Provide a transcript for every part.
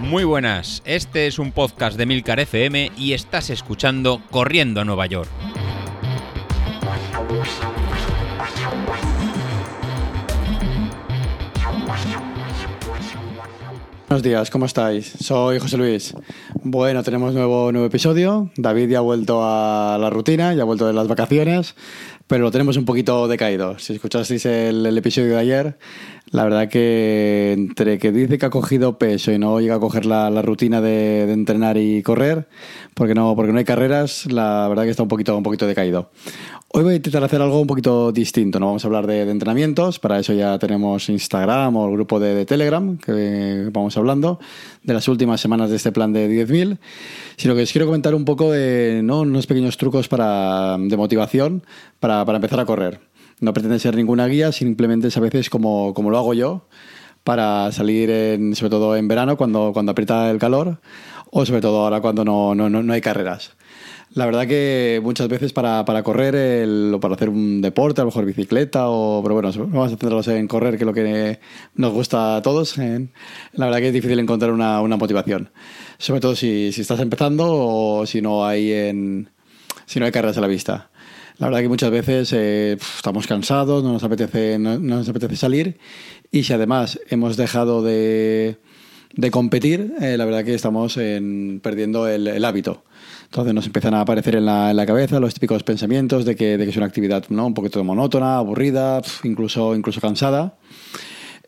Muy buenas, este es un podcast de Milcar FM y estás escuchando Corriendo a Nueva York. Buenos días, ¿cómo estáis? Soy José Luis. Bueno, tenemos nuevo, nuevo episodio. David ya ha vuelto a la rutina, ya ha vuelto de las vacaciones, pero lo tenemos un poquito decaído. Si escuchasteis el, el episodio de ayer, la verdad que entre que dice que ha cogido peso y no llega a coger la, la rutina de, de, entrenar y correr, porque no, porque no hay carreras, la verdad que está un poquito, un poquito decaído. Hoy voy a intentar hacer algo un poquito distinto. No vamos a hablar de, de entrenamientos, para eso ya tenemos Instagram o el grupo de, de, Telegram que vamos hablando de las últimas semanas de este plan de 10.000, sino que os quiero comentar un poco de ¿no? unos pequeños trucos para, de motivación para, para empezar a correr. No pretende ser ninguna guía, simplemente es a veces como, como lo hago yo para salir, sobre todo en verano, cuando, cuando aprieta el calor, o sobre todo ahora cuando no, no, no hay carreras. La verdad que muchas veces para, para correr o para hacer un deporte, a lo mejor bicicleta, o, pero bueno, vamos a centrarnos en correr, que es lo que nos gusta a todos. En, la verdad que es difícil encontrar una, una motivación. Sobre todo si, si, estás empezando o si no hay, en, si no hay carreras a la vista. La verdad que muchas veces eh, estamos cansados, no nos, apetece, no, no nos apetece salir y si además hemos dejado de, de competir, eh, la verdad que estamos en, perdiendo el, el hábito. Entonces nos empiezan a aparecer en la, en la cabeza los típicos pensamientos de que, de que, es una actividad ¿no? un poquito monótona, aburrida, incluso, incluso cansada.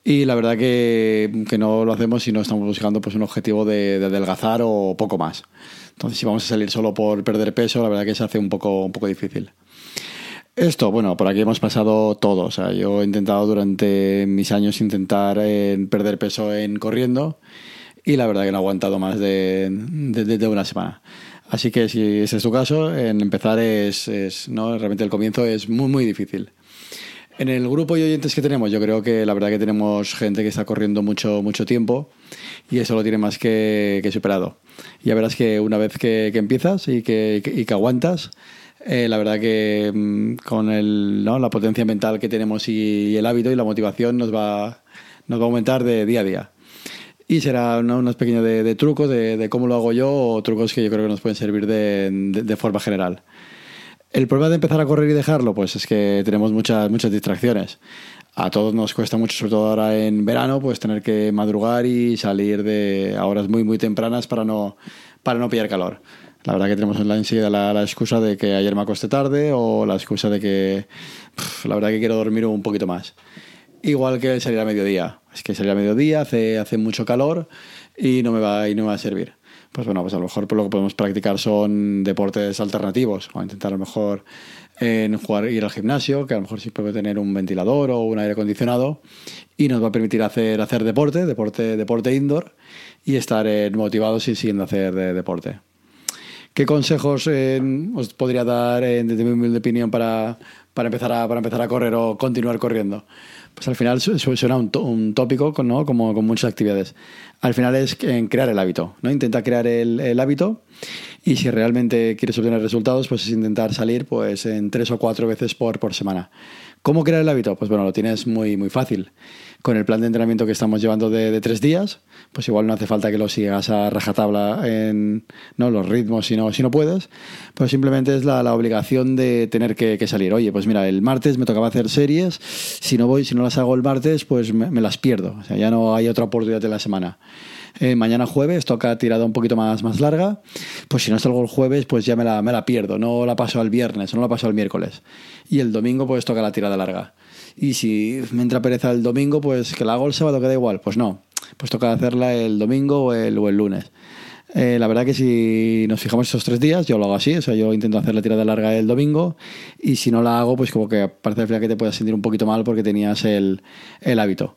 Y la verdad que, que, no lo hacemos si no estamos buscando pues, un objetivo de, de, adelgazar o poco más. Entonces, si vamos a salir solo por perder peso, la verdad que se hace un poco, un poco difícil. Esto, bueno, por aquí hemos pasado todo. O sea, yo he intentado durante mis años intentar eh, perder peso en corriendo y la verdad que no he aguantado más de, de, de una semana. Así que si ese es tu caso, en empezar es, es, ¿no? realmente el comienzo es muy, muy difícil. En el grupo de oyentes que tenemos, yo creo que la verdad que tenemos gente que está corriendo mucho, mucho tiempo y eso lo tiene más que, que superado. Ya verás que una vez que, que empiezas y que, y que aguantas, eh, la verdad que mmm, con el, ¿no? la potencia mental que tenemos y, y, el hábito y la motivación nos va, nos va a aumentar de día a día. Y será ¿no? unos pequeños de, de trucos de, de, cómo lo hago yo o trucos que yo creo que nos pueden servir de, de, de, forma general. El problema de empezar a correr y dejarlo, pues es que tenemos muchas, muchas distracciones. A todos nos cuesta mucho, sobre todo ahora en verano, pues tener que madrugar y salir de a horas muy, muy tempranas para no, para no pillar calor. La verdad que tenemos en la enseguida la, excusa de que ayer me acosté tarde o la excusa de que la verdad que quiero dormir un poquito más. Igual que salir a mediodía. Es que salir a mediodía hace, hace mucho calor y no, me va, y no me va a servir. Pues bueno, pues a lo mejor pues lo que podemos practicar son deportes alternativos o intentar a lo mejor en jugar, ir al gimnasio, que a lo mejor sí puede tener un ventilador o un aire acondicionado y nos va a permitir hacer, hacer deporte, deporte, deporte indoor y estar eh, motivados y siguiendo hacer de, deporte. ¿Qué consejos eh, os podría dar eh, desde mi opinión para, para, empezar a, para empezar a correr o continuar corriendo? Pues al final suena un, un tópico como con muchas actividades. Al final es crear el hábito, ¿no? Intenta crear el, el, hábito y si realmente quieres obtener resultados, pues es intentar salir pues en tres o cuatro veces por, por semana. ¿Cómo crear el hábito? Pues bueno, lo tienes muy, muy fácil. Con el plan de entrenamiento que estamos llevando de, de tres días, pues igual no hace falta que lo sigas a rajatabla en ¿no? los ritmos si no, si no puedes, pues simplemente es la, la obligación de tener que, que, salir. Oye, pues mira, el martes me tocaba hacer series, si no voy, si no las hago el martes, pues me, me las pierdo. O sea, ya no hay otra oportunidad en la semana. Eh, mañana jueves toca tirada un poquito más, más larga, pues si no salgo el jueves, pues ya me la, me la pierdo, no la paso al viernes, no la paso al miércoles. Y el domingo, pues toca la tirada larga. Y si me entra pereza el domingo, pues que la hago el sábado, queda igual. Pues no, pues toca hacerla el domingo o el, lunes. Eh, la verdad que si nos fijamos estos tres días, yo lo hago así, o sea, yo intento hacer la tirada larga el domingo y si no la hago, pues como que parece que te puedas sentir un poquito mal porque tenías el, el hábito.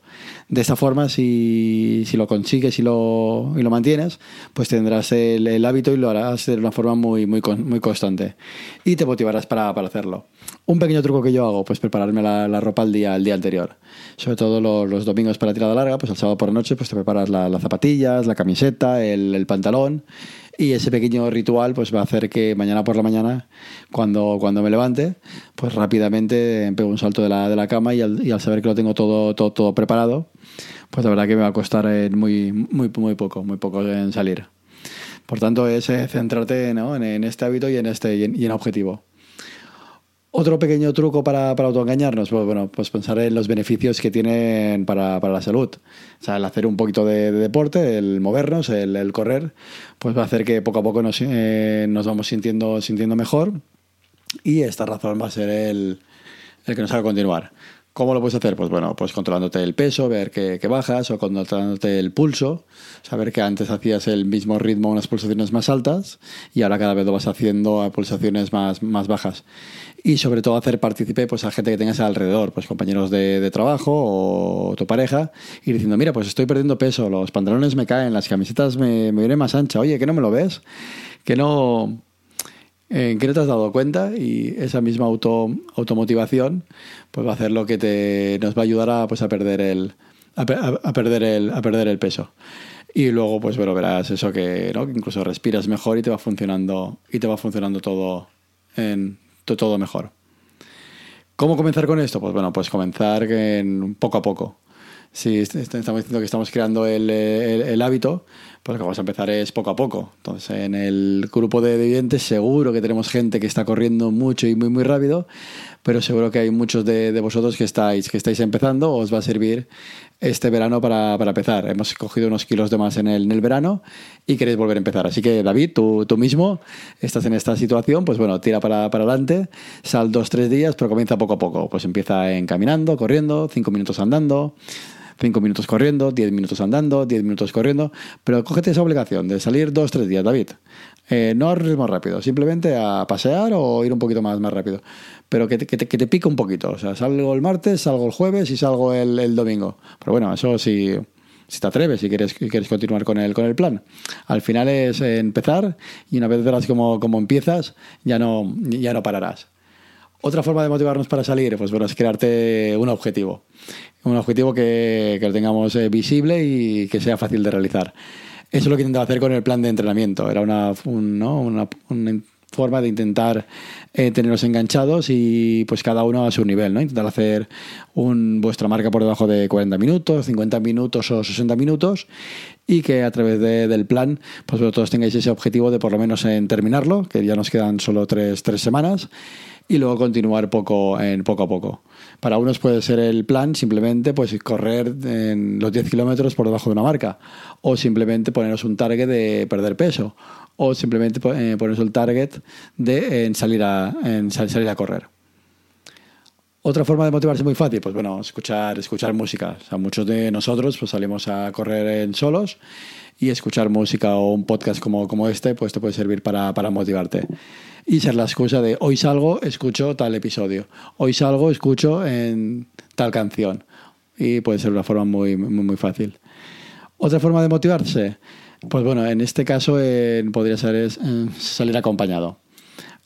De esta forma, si, si lo consigues y lo, y lo mantienes, pues tendrás el, hábito y lo harás de una forma muy, muy, muy constante y te motivarás para, para hacerlo. Un pequeño truco que yo hago, pues prepararme la, ropa el día, el día anterior. Sobre todo los, los, domingos para tirada larga, pues el sábado por la noche, pues te preparas la, las zapatillas, la camiseta, el pantalón y ese pequeño ritual pues va a hacer que mañana por la mañana cuando, cuando me levante pues rápidamente pego un salto de la, de la cama y al, saber que lo tengo todo, todo, todo preparado pues la verdad que me va a costar eh, muy, muy, muy poco, muy poco en salir. Por tanto, es eh, centrarte ¿no? en, este hábito y en este y en, objetivo. Otro pequeño truco para, para autoengañarnos, pues, bueno, pues pensar en los beneficios que tienen para, para la salud. O sea, el hacer un poquito de, deporte, el movernos, el, correr, pues va a hacer que poco a poco nos, eh, nos vamos sintiendo, sintiendo mejor y esta razón va a ser el, el que nos haga continuar. ¿Cómo lo puedes hacer? Pues bueno, pues controlándote el peso, ver que, bajas, o controlándote el pulso, saber que antes hacías el mismo ritmo, unas pulsaciones más altas, y ahora cada vez lo vas haciendo a pulsaciones más, más bajas. Y sobre todo hacer partícipe pues, a gente que tengas alrededor, pues compañeros de, trabajo o tu pareja, y diciendo, mira, pues estoy perdiendo peso, los pantalones me caen, las camisetas me, me vienen más ancha, oye, que no me lo ves, que no en qué no te has dado cuenta y esa misma auto, automotivación pues va a hacer lo que te, nos va a ayudar a, pues, a, perder el, a, perder el, a perder el peso. Y luego, pues bueno, verás eso que, incluso respiras mejor y te va funcionando, y te va funcionando todo, en, todo mejor. ¿Cómo comenzar con esto? Pues bueno, pues comenzar en, poco a poco. Si estamos diciendo que estamos creando el, el hábito, pues lo que vamos a empezar es poco a poco. Entonces, en el grupo de vivientes seguro que tenemos gente que está corriendo mucho y muy, muy rápido, pero seguro que hay muchos de, vosotros que estáis, que estáis empezando, os va a servir este verano para, para empezar. Hemos cogido unos kilos de más en el, en el verano y queréis volver a empezar. Así que, David, tú, tú mismo estás en esta situación, pues bueno, tira para, para adelante, sal dos, tres días, pero comienza poco a poco. Pues empieza en caminando, corriendo, cinco minutos andando 5 minutos corriendo, 10 minutos andando, 10 minutos corriendo, pero cógete esa obligación de salir 2-3 días, David. Eh, no a ritmo rápido, simplemente a pasear o ir un poquito más, más rápido. Pero que te, que, te, pique un poquito. O sea, salgo el martes, salgo el jueves y salgo el, el domingo. Pero bueno, eso sí si te atreves, si quieres, quieres continuar con el, con el plan. Al final es empezar y una vez verás cómo, cómo empiezas, ya no, ya no pararás. Otra forma de motivarnos para salir, pues bueno, es crearte un objetivo. Un objetivo que, que lo tengamos eh, visible y que sea fácil de realizar. Eso es lo que intentaba hacer con el plan de entrenamiento. Era una, ¿no? una, una forma de intentar eh, tenerlos enganchados y pues cada uno a su nivel, ¿no? Intentar hacer un, vuestra marca por debajo de 40 minutos, 50 minutos o 60 minutos y que a través del plan pues vosotros tengáis ese objetivo de por lo menos en terminarlo, que ya nos quedan solo tres, tres semanas y luego continuar poco, en poco a poco. Para unos puede ser el plan simplemente pues correr en los 10 kilómetros por debajo de una marca o simplemente poneros un target de perder peso o simplemente eh, poneros el target de salir, a, en salir a correr. Otra forma de motivarse muy fácil, pues bueno, escuchar, escuchar música. O muchos de nosotros pues salimos a correr en solos y escuchar música o un podcast como, como este, pues te puede servir para, para motivarte y ser la excusa de hoy salgo, escucho tal episodio, hoy salgo, escucho tal canción. Y puede ser una forma muy, muy, muy fácil. Otra forma de motivarse, pues bueno, en este caso podría ser salir acompañado.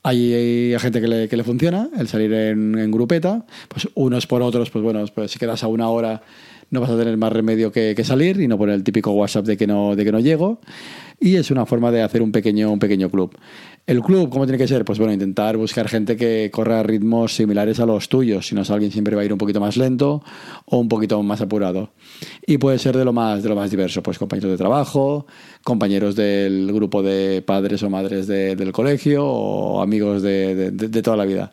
Hay, gente que le, que le, funciona, el salir en, en, grupeta, pues unos por otros, pues bueno, pues si quedas a una hora no vas a tener más remedio que, que, salir y no poner el típico WhatsApp de que no, de que no llego. Y es una forma de hacer un pequeño, un pequeño club. El club, ¿cómo tiene que ser? Pues bueno, intentar buscar gente que corra ritmos similares a los tuyos. Si no es alguien, siempre va a ir un poquito más lento o un poquito más apurado. Y puede ser de lo más, de lo más diverso, pues compañeros de trabajo, compañeros del grupo de padres o madres del colegio o amigos de, de, toda la vida.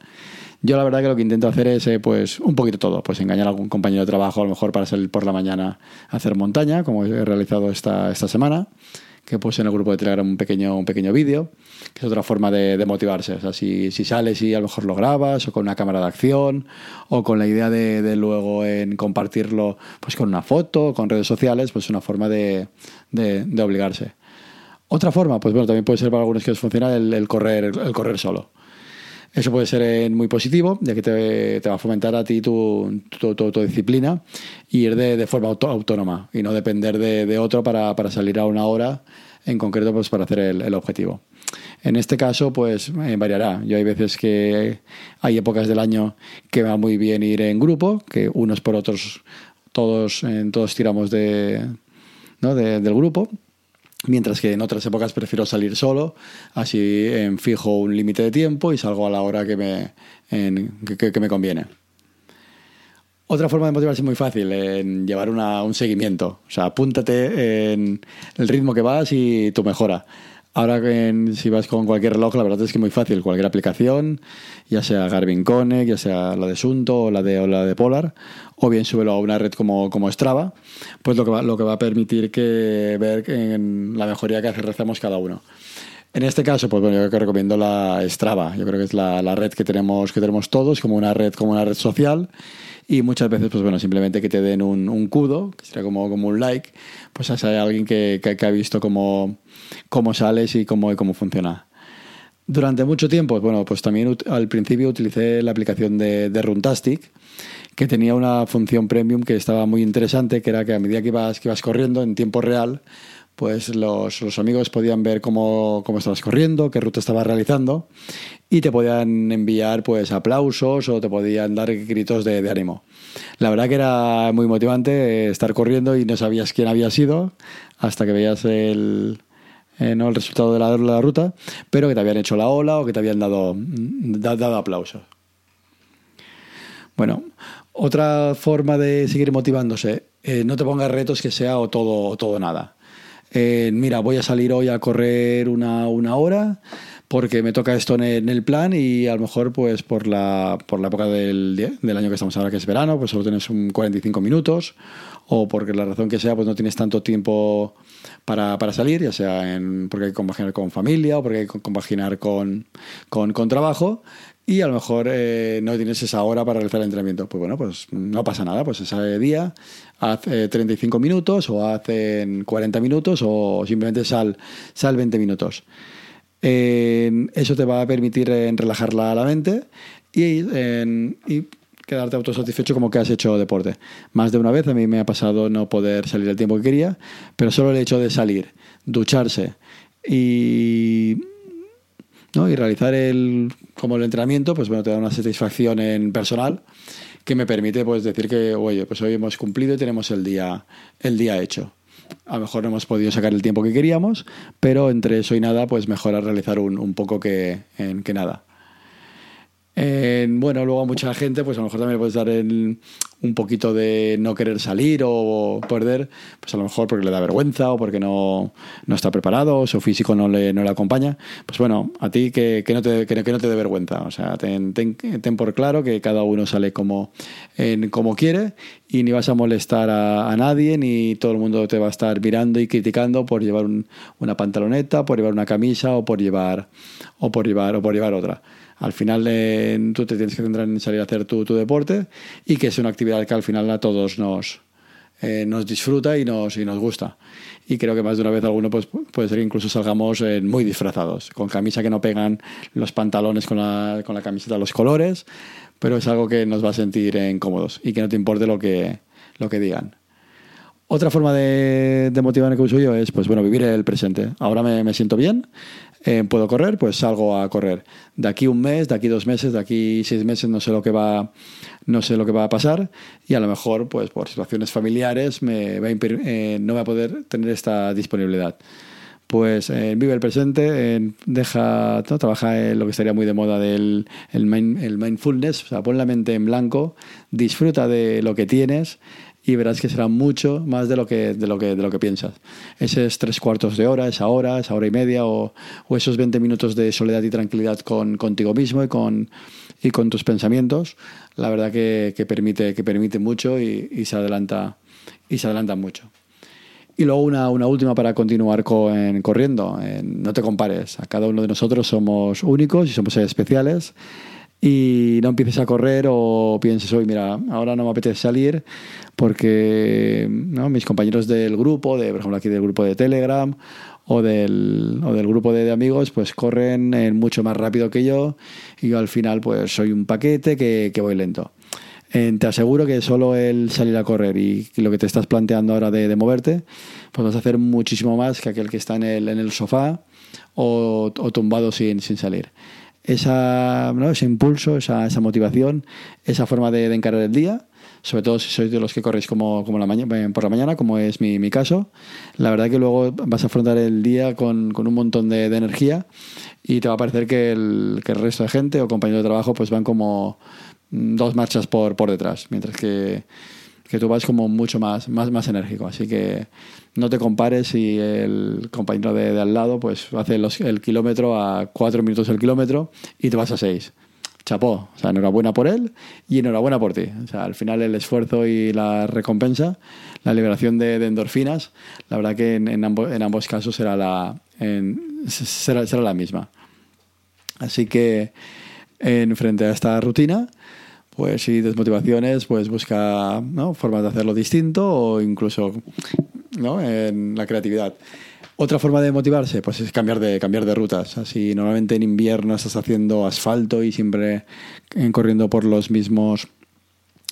Yo la verdad que lo que intento hacer es eh, pues un poquito todo, pues engañar a algún compañero de trabajo a lo mejor para salir por la mañana a hacer montaña, como he realizado esta, esta semana que puse en el grupo de Telegram un pequeño, un pequeño vídeo, que es otra forma de, motivarse. O sea, si, si, sales y a lo mejor lo grabas, o con una cámara de acción, o con la idea de, luego en compartirlo pues con una foto, con redes sociales, pues es una forma de, de, obligarse. Otra forma, pues bueno, también puede ser para algunos que os funciona el, correr, el correr solo. Eso puede ser eh, muy positivo, ya que te, te va a fomentar a ti tu, tu, tu, disciplina y ir de, de forma autónoma y no depender de, de otro para, para, salir a una hora en concreto pues para hacer el, el objetivo. En este caso, pues eh, variará. Yo hay veces que hay épocas del año que va muy bien ir en grupo, que unos por otros todos, todos tiramos de, ¿no? de, del grupo Mientras que en otras épocas prefiero salir solo, así en fijo un límite de tiempo y salgo a la hora que me, que, me conviene. Otra forma de motivarse es muy fácil, en llevar una, un seguimiento. O sea, apúntate en el ritmo que vas y tu mejora. Ahora si vas con cualquier reloj, la verdad es que es muy fácil. Cualquier aplicación, ya sea Garmin Connect, ya sea la de Sunto o la de, la de Polar, o bien súbelo a una red como, como Strava, pues lo que, va, lo que va a permitir que ver en la mejoría que hacemos cada uno. En este caso, pues bueno, yo recomiendo la Strava. Yo creo que es la, la, red que tenemos, que tenemos todos, como una red, como una red social. Y muchas veces, pues bueno, simplemente que te den un, un kudo, que sería como, como un like, pues hay alguien que, que, ha visto cómo, cómo sales y cómo, cómo funciona. Durante mucho tiempo, bueno, pues también al principio utilicé la aplicación de, de Runtastic, que tenía una función premium que estaba muy interesante, que era que a medida que ibas, que ibas corriendo en tiempo real, pues los, los, amigos podían ver cómo, cómo, estabas corriendo, qué ruta estabas realizando y te podían enviar pues aplausos o te podían dar gritos de, ánimo. La verdad que era muy motivante estar corriendo y no sabías quién había sido hasta que veías el, eh, ¿no? el resultado de la, la, ruta, pero que te habían hecho la ola o que te habían dado, dado aplausos. Bueno, otra forma de seguir motivándose, eh, no te pongas retos que sea o todo o todo nada. Eh, mira, voy a salir hoy a correr una, una hora porque me toca esto en el plan y a lo mejor pues por la, por la época del, del año que estamos ahora, que es verano, pues solo tienes un 45 minutos o porque la razón que sea pues no tienes tanto tiempo para, para salir, ya sea en, porque hay que compaginar con familia o porque hay que compaginar con, con, con trabajo y a lo mejor eh, no tienes esa hora para realizar el entrenamiento. Pues bueno, pues no pasa nada, pues ese día haz 35 minutos o haz 40 minutos o simplemente sal, sal 20 minutos. eso te va a permitir relajar la, mente y quedarte autosatisfecho como que has hecho deporte. Más de una vez a mí me ha pasado no poder salir el tiempo que quería, pero solo el hecho de salir, ducharse y ¿no? y realizar el, como el entrenamiento, pues bueno, te da una satisfacción en personal que me permite pues decir que, oye, pues hoy hemos cumplido y tenemos el día, el día hecho. A lo mejor no hemos podido sacar el tiempo que queríamos, pero entre eso y nada, pues mejor realizar un, un poco que, que nada. Eh, bueno, luego a mucha gente, pues a lo mejor también puedes dar el, un poquito de no querer salir o perder, pues a lo mejor porque le da vergüenza o porque no, no está preparado o su físico no le, no le acompaña. Pues bueno, a ti que, que no, te, que, no te dé vergüenza. O sea, ten, ten, ten, por claro que cada uno sale como, en, como quiere y ni vas a molestar a, a, nadie ni todo el mundo te va a estar mirando y criticando por llevar un, una pantaloneta, por llevar una camisa o por llevar, o por llevar, o por llevar otra. Al final eh, tú te tienes que centrar en salir a hacer tu, tu, deporte y que es una actividad que al final a todos nos, eh, nos disfruta y nos, y nos gusta. Y creo que más de una vez alguno pues, puede ser que incluso salgamos eh, muy disfrazados, con camisa que no pegan los pantalones con la, con la camiseta los colores, pero es algo que nos va a sentir incómodos y que no te importe lo que, lo que digan. Otra forma de, de motivar que uso yo es, pues bueno, vivir el presente. Ahora me, me siento bien, eh, puedo correr, pues salgo a correr. De aquí un mes, de aquí dos meses, de aquí seis meses no sé lo que va, no sé lo que va a pasar y a lo mejor, pues por situaciones familiares, me va a eh, no voy a poder tener esta disponibilidad. Pues eh, vive el presente, deja, ¿no? trabaja en lo que estaría muy de moda del el, el mindfulness, o sea, pon la mente en blanco, disfruta de lo que tienes y verás que será mucho más de lo que, de lo que, de lo que piensas. Esos tres cuartos de hora, esa hora, esa hora y media o, esos 20 minutos de soledad y tranquilidad con, contigo mismo y con, y con tus pensamientos, la verdad que, que permite, que permite mucho y, se adelanta, y se adelanta mucho. Y luego una, una última para continuar con, corriendo. no te compares. A cada uno de nosotros somos únicos y somos especiales y no empieces a correr o pienses, hoy mira, ahora no me apetece salir porque mis compañeros del grupo, de, por ejemplo aquí del grupo de Telegram o del, o del grupo de, amigos, pues corren eh, mucho más rápido que yo y yo al final pues soy un paquete que, voy lento. Eh, te aseguro que solo el salir a correr y lo que te estás planteando ahora de, moverte, pues vas a hacer muchísimo más que aquel que está en el, en el sofá o, tumbado sin salir esa, ¿no? ese impulso, esa, esa, motivación, esa forma de, de, encarar el día, sobre todo si sois de los que corréis como, como la mañana, por la mañana, como es mi, mi, caso. La verdad que luego vas a afrontar el día con, con un montón de, de, energía y te va a parecer que el, que resto de gente o compañeros de trabajo pues van como dos marchas por, por detrás, mientras que, que tú vas como mucho más, más, más enérgico. Así que no te compares si el compañero de, al lado pues hace el kilómetro a cuatro minutos el kilómetro y te vas a seis. Chapó, o sea, enhorabuena por él y enhorabuena por ti. O sea, al final el esfuerzo y la recompensa, la liberación de, endorfinas, la verdad que en, ambos, en ambos casos será la, será, será la misma. Así que en frente a esta rutina, pues si desmotivaciones, pues busca formas de hacerlo distinto o incluso ¿no? en la creatividad. Otra forma de motivarse, pues es cambiar de, cambiar de rutas. Así normalmente en invierno estás haciendo asfalto y siempre eh, corriendo por los mismos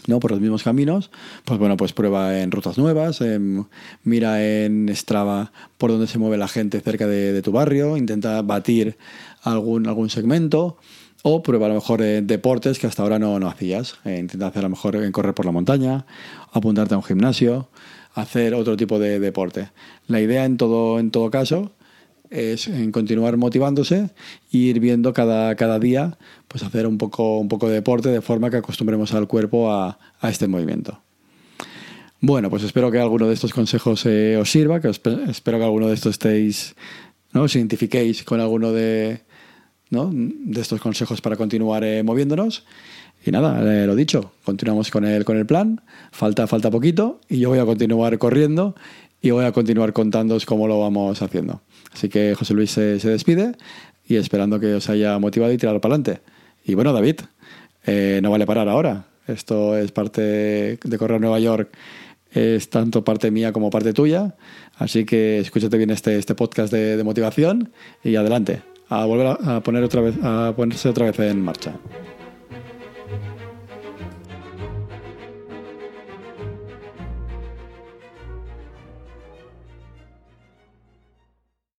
¿no? por los mismos caminos, pues bueno, pues prueba en rutas nuevas, em, mira en Strava por dónde se mueve la gente cerca de, de tu barrio, intenta batir algún, algún segmento o prueba a lo mejor eh, deportes que hasta ahora no, no hacías. Eh, intenta hacer a lo mejor en correr por la montaña, apuntarte a un gimnasio, hacer otro tipo de deporte. La idea en todo, en todo caso es en continuar motivándose e ir viendo cada, cada día, pues hacer un poco, un poco de deporte de forma que acostumbremos al cuerpo a, a este movimiento. Bueno, pues espero que alguno de estos consejos eh, os sirva, que os- espero que alguno de estos estéis, ¿no? os identifiquéis con alguno de, ¿no? de estos consejos para continuar eh, moviéndonos. Y nada, eh, lo dicho, continuamos con el, con el plan, falta, falta poquito y yo voy a continuar corriendo y voy a continuar contándoos cómo lo vamos haciendo. Así que José Luis se, se despide y esperando que os haya motivado y tirado para adelante. Y bueno, David, eh, no vale parar ahora. Esto es parte de Correr Nueva York, es tanto parte mía como parte tuya. Así que escúchate bien este, este podcast de motivación y adelante, a volver a, poner otra vez, a ponerse otra vez en marcha.